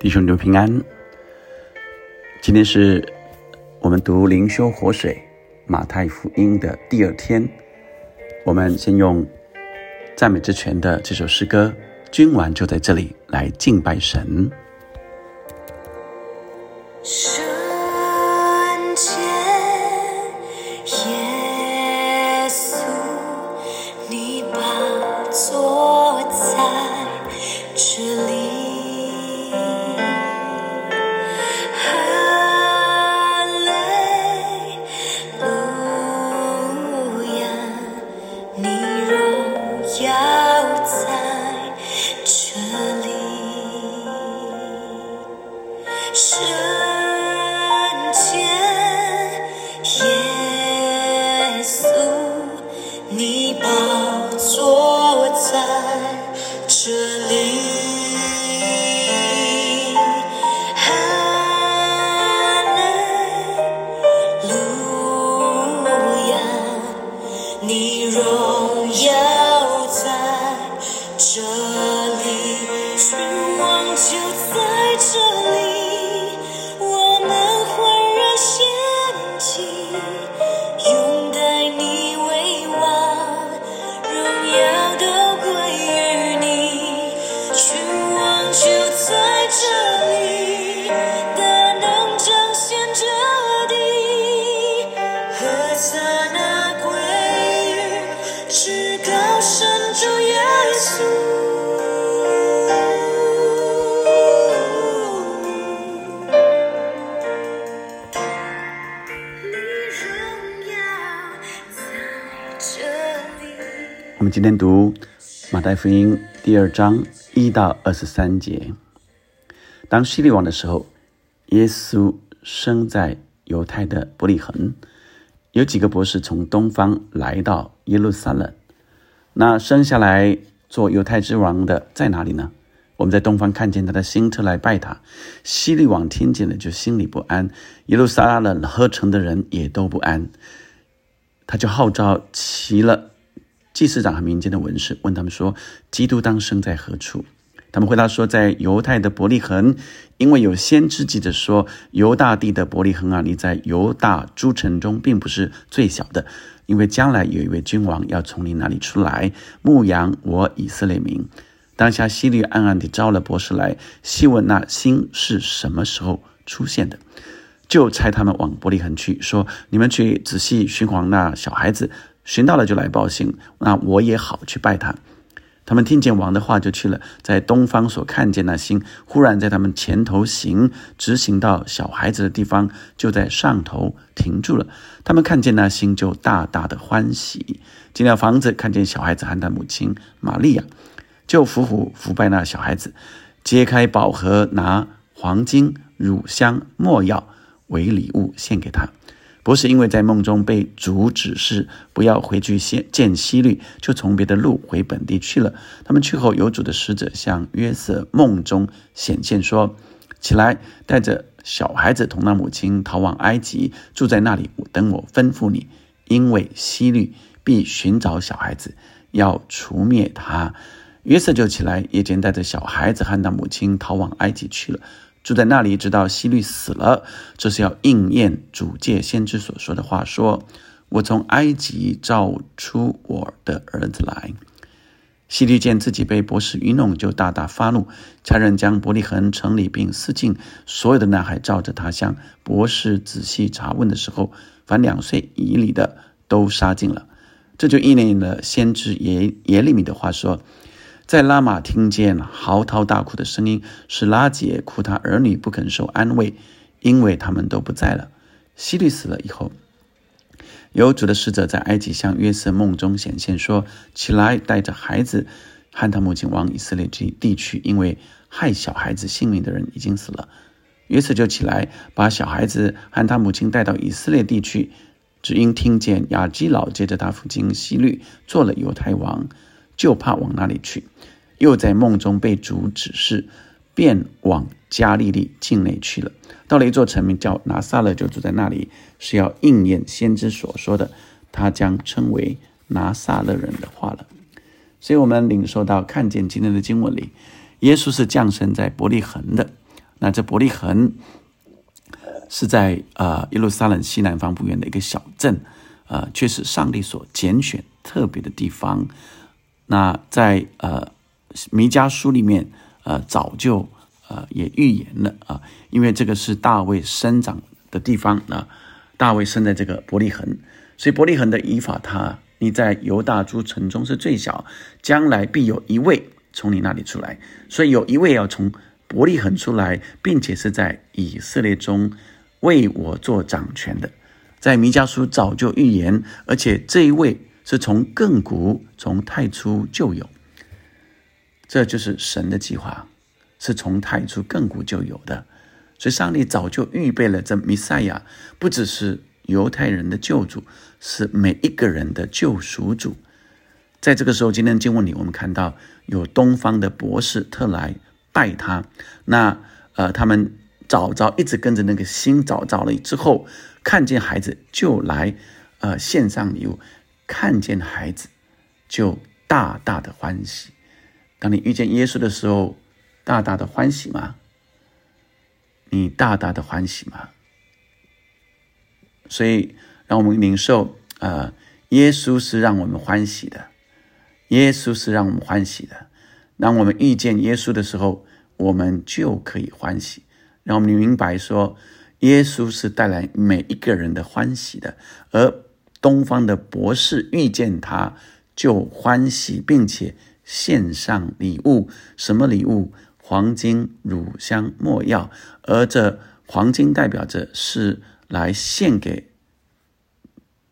弟兄们平安。今天是我们读灵修活水马太福音的第二天。我们先用赞美之泉的这首诗歌《君王就在这里》来敬拜神。今天读马太福音第二章一到二十三节。当希律王的时候，耶稣生在犹太的伯利恒。有几个博士从东方来到耶路撒冷。那生下来做犹太之王的在哪里呢？我们在东方看见他的新车来拜他。希律王听见了就心里不安，耶路撒冷合成的人也都不安。他就号召齐了。祭司长和民间的文士问他们说：“基督当生在何处？”他们回答说：“在犹太的伯利恒，因为有先知记着说，犹大地的伯利恒啊，你在犹大诸城中并不是最小的，因为将来有一位君王要从你那里出来牧养我以色列民。”当下希律暗暗地招了博士来，细问那星是什么时候出现的，就差他们往伯利恒去，说：“你们去仔细寻访那小孩子。”寻到了就来报信，那我也好去拜他。他们听见王的话就去了，在东方所看见那星，忽然在他们前头行，直行到小孩子的地方，就在上头停住了。他们看见那星，就大大的欢喜。进了房子，看见小孩子和他母亲玛利亚，就伏虎伏拜那小孩子，揭开宝盒，拿黄金、乳香、没药为礼物献给他。不是因为在梦中被主指示不要回去见见希律，就从别的路回本地去了。他们去后，有主的使者向约瑟梦中显现说：“起来，带着小孩子同他母亲逃往埃及，住在那里，等我吩咐你。因为希律必寻找小孩子，要除灭他。”约瑟就起来，夜间带着小孩子和他母亲逃往埃及去了。住在那里，直到希律死了。这是要应验主借先知所说的话：“说我从埃及召出我的儿子来。”希律见自己被博士愚弄，就大大发怒，差人将伯利恒城里并四境所有的男孩照着他向博士仔细查问的时候，凡两岁以里的都杀尽了。这就应验了先知耶耶利米的话说。在拉玛听见嚎啕大哭的声音，是拉杰哭他儿女不肯受安慰，因为他们都不在了。希律死了以后，有主的使者在埃及向约瑟梦中显现，说：“起来，带着孩子和他母亲往以色列地去，因为害小孩子性命的人已经死了。”约瑟就起来，把小孩子和他母亲带到以色列地区，只因听见亚基老接着他父亲希律做了犹太王。就怕往哪里去，又在梦中被主指示，便往加利利境内去了。到了一座城名叫拿撒勒，就住在那里，是要应验先知所说的，他将称为拿撒勒人的话了。所以，我们领受到看见今天的经文里，耶稣是降生在伯利恒的。那这伯利恒是在呃耶路撒冷西南方不远的一个小镇，呃，却是上帝所拣选特别的地方。那在呃弥迦书里面，呃，早就呃也预言了啊，因为这个是大卫生长的地方啊，大卫生在这个伯利恒，所以伯利恒的以法他，你在犹大诸城中是最小，将来必有一位从你那里出来，所以有一位要从。伯利恒出来，并且是在以色列中为我做掌权的，在弥迦书早就预言，而且这一位是从亘古从太初就有，这就是神的计划，是从太初亘古就有的，所以上帝早就预备了这弥赛亚，不只是犹太人的救主，是每一个人的救赎主。在这个时候，今天经文里我们看到有东方的博士特来。拜他，那呃，他们早早一直跟着那个星早早了之后，看见孩子就来，呃，献上礼物，看见孩子就大大的欢喜。当你遇见耶稣的时候，大大的欢喜吗？你大大的欢喜吗？所以，让我们领受，呃，耶稣是让我们欢喜的，耶稣是让我们欢喜的。当我们遇见耶稣的时候，我们就可以欢喜。让我们明白说，耶稣是带来每一个人的欢喜的。而东方的博士遇见他，就欢喜，并且献上礼物。什么礼物？黄金、乳香、没药。而这黄金代表着是来献给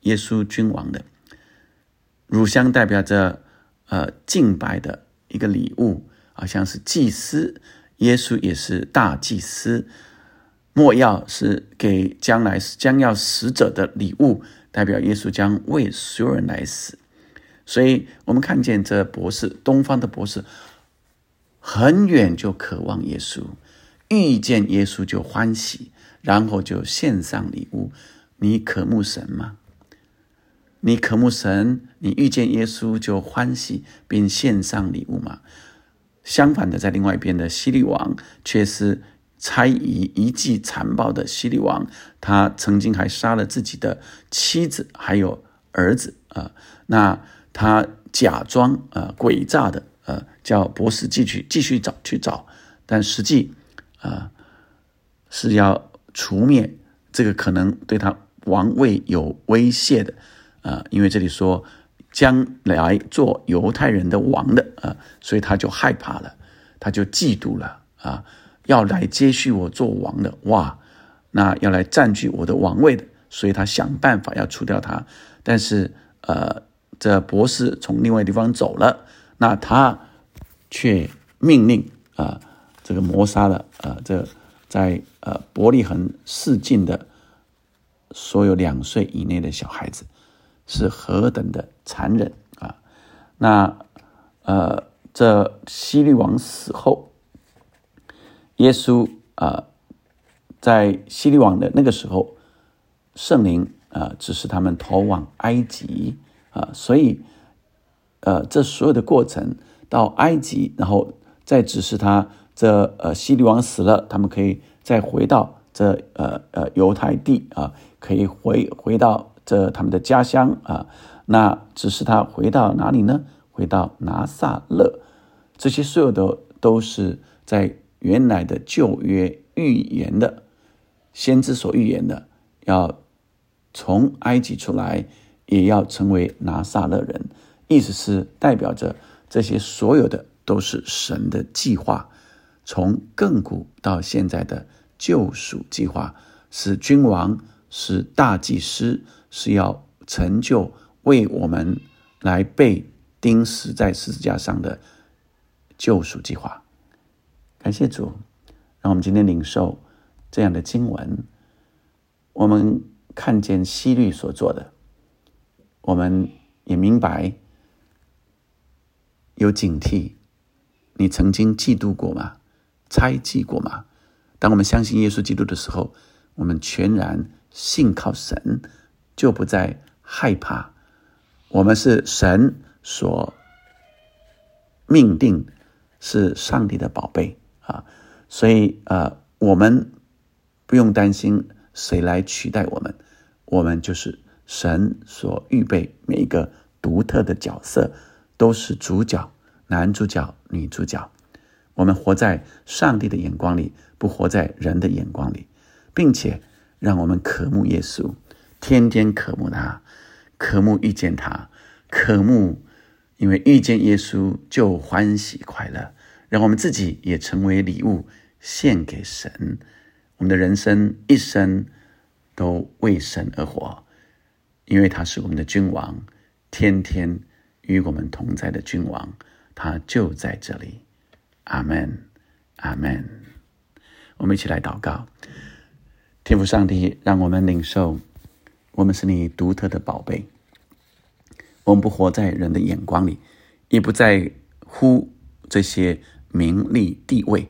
耶稣君王的，乳香代表着呃敬拜的。一个礼物，好像是祭司，耶稣也是大祭司。莫药是给将来将要死者的礼物，代表耶稣将为所有人来死。所以，我们看见这博士，东方的博士，很远就渴望耶稣，遇见耶稣就欢喜，然后就献上礼物。你渴慕神吗？你渴慕神，你遇见耶稣就欢喜，并献上礼物嘛？相反的，在另外一边的希律王却是猜疑、一计残暴的希律王，他曾经还杀了自己的妻子还有儿子啊。那他假装呃诡诈的呃叫博士继续继续找去找，但实际啊是要除灭这个可能对他王位有威胁的。啊，因为这里说将来做犹太人的王的啊，所以他就害怕了，他就嫉妒了啊，要来接续我做王的哇，那要来占据我的王位的，所以他想办法要除掉他。但是呃，这博士从另外地方走了，那他却命令啊，这个谋杀了啊，这在呃伯利恒市境的所有两岁以内的小孩子。是何等的残忍啊！那呃，这希律王死后，耶稣啊，在希律王的那个时候，圣灵啊指示他们逃往埃及啊，所以呃，这所有的过程到埃及，然后再指示他这呃希律王死了，他们可以再回到这呃呃犹太地啊，可以回回到。这他们的家乡啊，那只是他回到哪里呢？回到拿撒勒，这些所有的都是在原来的旧约预言的先知所预言的，要从埃及出来，也要成为拿撒勒人，意思是代表着这些所有的都是神的计划，从亘古到现在的救赎计划，是君王，是大祭司。是要成就为我们来被钉死在十字架上的救赎计划。感谢主，让我们今天领受这样的经文。我们看见西律所做的，我们也明白有警惕。你曾经嫉妒过吗？猜忌过吗？当我们相信耶稣基督的时候，我们全然信靠神。就不再害怕，我们是神所命定，是上帝的宝贝啊！所以呃，我们不用担心谁来取代我们，我们就是神所预备每一个独特的角色，都是主角，男主角、女主角。我们活在上帝的眼光里，不活在人的眼光里，并且让我们渴慕耶稣，天天渴慕他，渴慕遇见他，渴慕，因为遇见耶稣就欢喜快乐，让我们自己也成为礼物献给神。我们的人生一生都为神而活，因为他是我们的君王，天天与我们同在的君王，他就在这里。阿门，阿门。我们一起来祷告，天父上帝，让我们领受，我们是你独特的宝贝。我们不活在人的眼光里，也不在乎这些名利地位。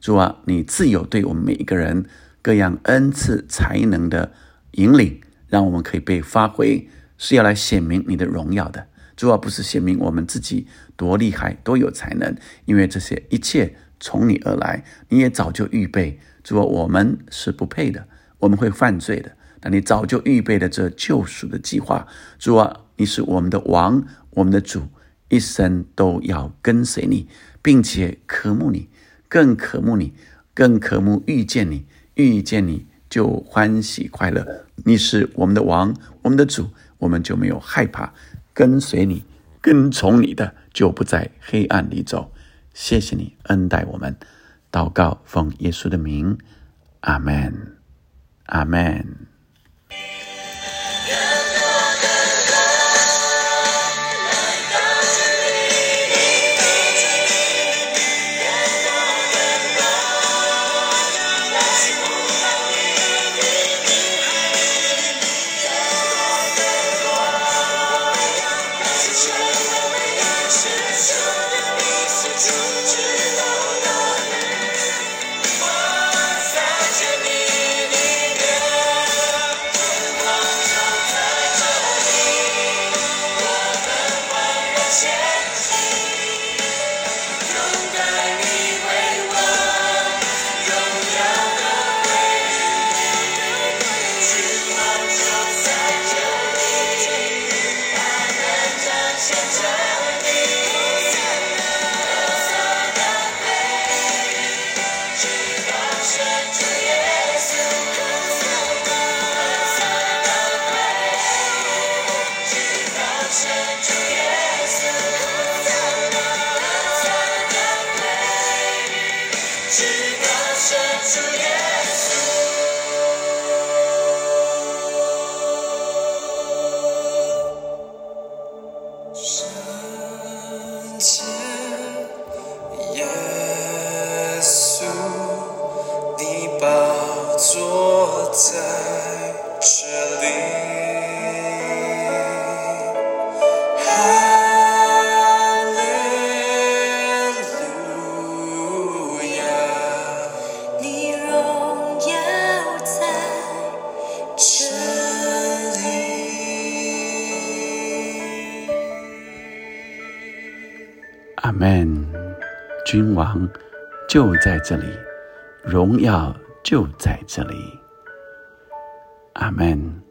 主啊，你自有对我们每一个人各样恩赐才能的引领，让我们可以被发挥，是要来显明你的荣耀的。主要不是显明我们自己多厉害、多有才能，因为这些一切从你而来，你也早就预备。主啊，我们是不配的，我们会犯罪的，但你早就预备了这救赎的计划。主啊，你是我们的王，我们的主，一生都要跟随你，并且渴慕你，更渴慕你，更渴慕遇见你。遇见你就欢喜快乐。你是我们的王，我们的主，我们就没有害怕。跟随你，跟从你的，就不在黑暗里走。谢谢你恩待我们，祷告奉耶稣的名，阿门，阿门。阿门，君王就在这里，荣耀就在这里。阿门。